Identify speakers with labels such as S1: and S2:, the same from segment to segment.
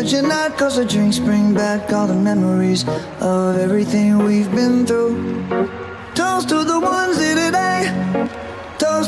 S1: but you're not. Cause the drinks bring back all the memories of everything we've been through. Toast to the ones here today.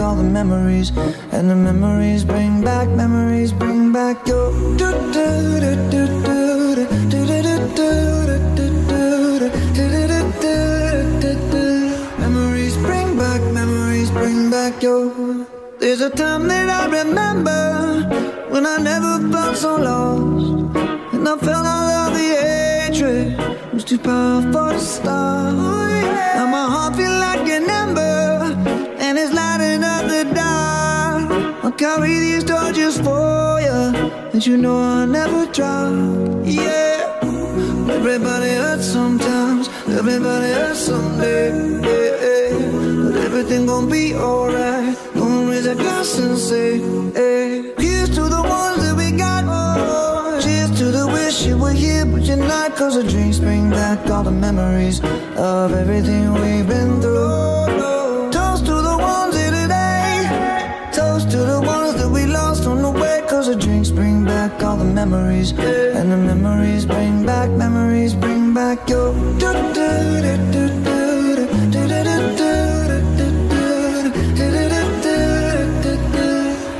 S1: all the memories. And the memories bring back, memories bring back your. Memories bring back, memories bring back your. There's a time that I remember when I never felt so lost. And I felt all of the hatred was too powerful to stop. Now my heart feel like an ember carry these torches for you, and you know I'll never drop. Yeah. Everybody hurts sometimes, everybody hurts someday. Yeah, yeah. But everything gon' be alright. Gonna raise a glass and say, hey. Here's to the ones that we got. Oh. Cheers to the wish you were here, but you're not. Cause the drinks bring back all the memories of everything we've been through. Back all the memories. And the memories bring back, memories bring back your.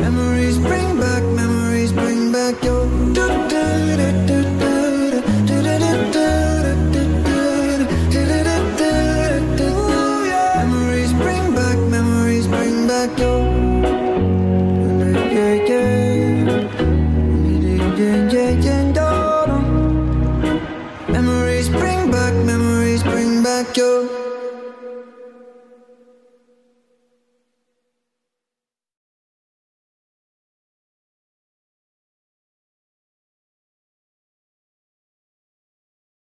S1: Memories bring back, memories bring back your. Memories bring back, memories bring back your. Yeah, yeah,